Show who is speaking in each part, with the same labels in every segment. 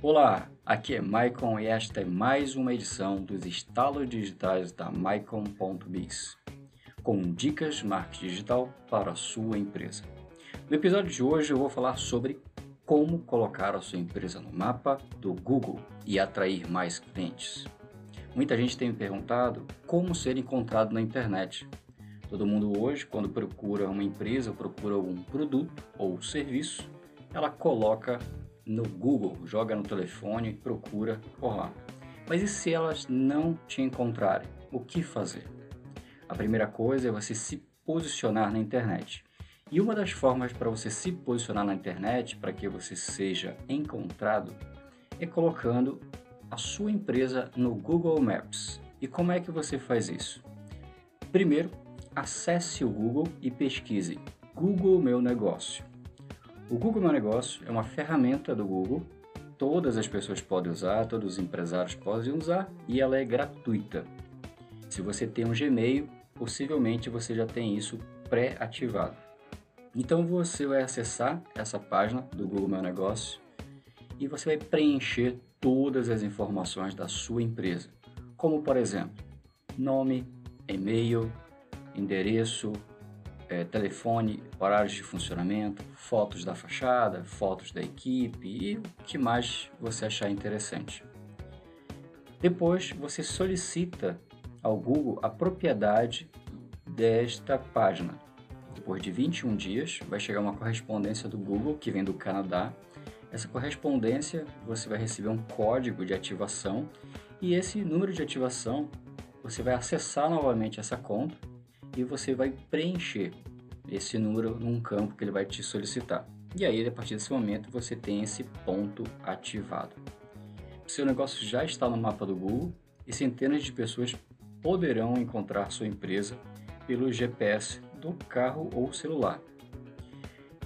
Speaker 1: Olá, aqui é Maicon e esta é mais uma edição dos estalos digitais da Maicon.biz, com dicas de marketing digital para a sua empresa. No episódio de hoje eu vou falar sobre como colocar a sua empresa no mapa do Google e atrair mais clientes. Muita gente tem me perguntado como ser encontrado na internet. Todo mundo hoje, quando procura uma empresa, procura algum produto ou serviço, ela coloca no Google, joga no telefone, procura por lá. Mas e se elas não te encontrarem? O que fazer? A primeira coisa é você se posicionar na internet. E uma das formas para você se posicionar na internet, para que você seja encontrado, é colocando a sua empresa no Google Maps. E como é que você faz isso? Primeiro, acesse o Google e pesquise Google Meu Negócio. O Google Meu Negócio é uma ferramenta do Google, todas as pessoas podem usar, todos os empresários podem usar e ela é gratuita. Se você tem um Gmail, possivelmente você já tem isso pré-ativado. Então você vai acessar essa página do Google Meu Negócio e você vai preencher todas as informações da sua empresa, como por exemplo, nome, e-mail, endereço, é, telefone, horários de funcionamento, fotos da fachada, fotos da equipe e o que mais você achar interessante. Depois você solicita ao Google a propriedade desta página. Depois de 21 dias, vai chegar uma correspondência do Google que vem do Canadá. Essa correspondência você vai receber um código de ativação e esse número de ativação você vai acessar novamente essa conta e você vai preencher esse número num campo que ele vai te solicitar. E aí, a partir desse momento, você tem esse ponto ativado. Seu negócio já está no mapa do Google e centenas de pessoas poderão encontrar sua empresa pelo GPS do carro ou celular.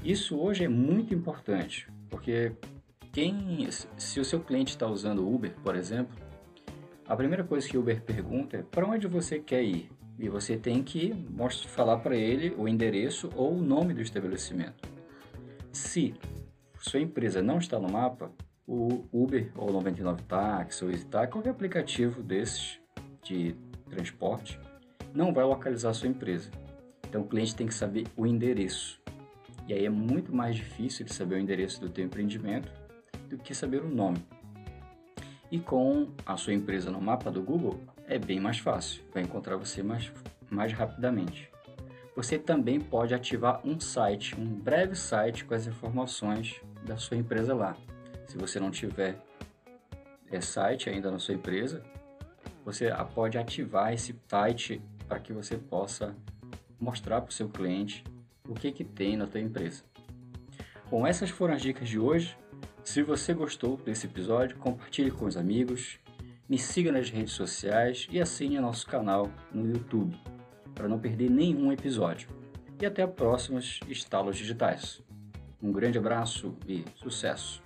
Speaker 1: Isso hoje é muito importante, porque quem, se o seu cliente está usando Uber, por exemplo, a primeira coisa que o Uber pergunta é para onde você quer ir? E você tem que mostrar, falar para ele o endereço ou o nome do estabelecimento. Se sua empresa não está no mapa, o Uber ou 99 Táxi ou EasyTaxi, qualquer aplicativo desses de transporte, não vai localizar a sua empresa. Então o cliente tem que saber o endereço. E aí é muito mais difícil de saber o endereço do teu empreendimento do que saber o nome. E com a sua empresa no mapa do Google, é bem mais fácil, vai encontrar você mais, mais rapidamente. Você também pode ativar um site, um breve site com as informações da sua empresa lá. Se você não tiver é, site ainda na sua empresa, você pode ativar esse site para que você possa mostrar para o seu cliente o que, que tem na tua empresa. Bom, essas foram as dicas de hoje. Se você gostou desse episódio, compartilhe com os amigos, me siga nas redes sociais e assine nosso canal no YouTube para não perder nenhum episódio. E até próximos estalos digitais. Um grande abraço e sucesso!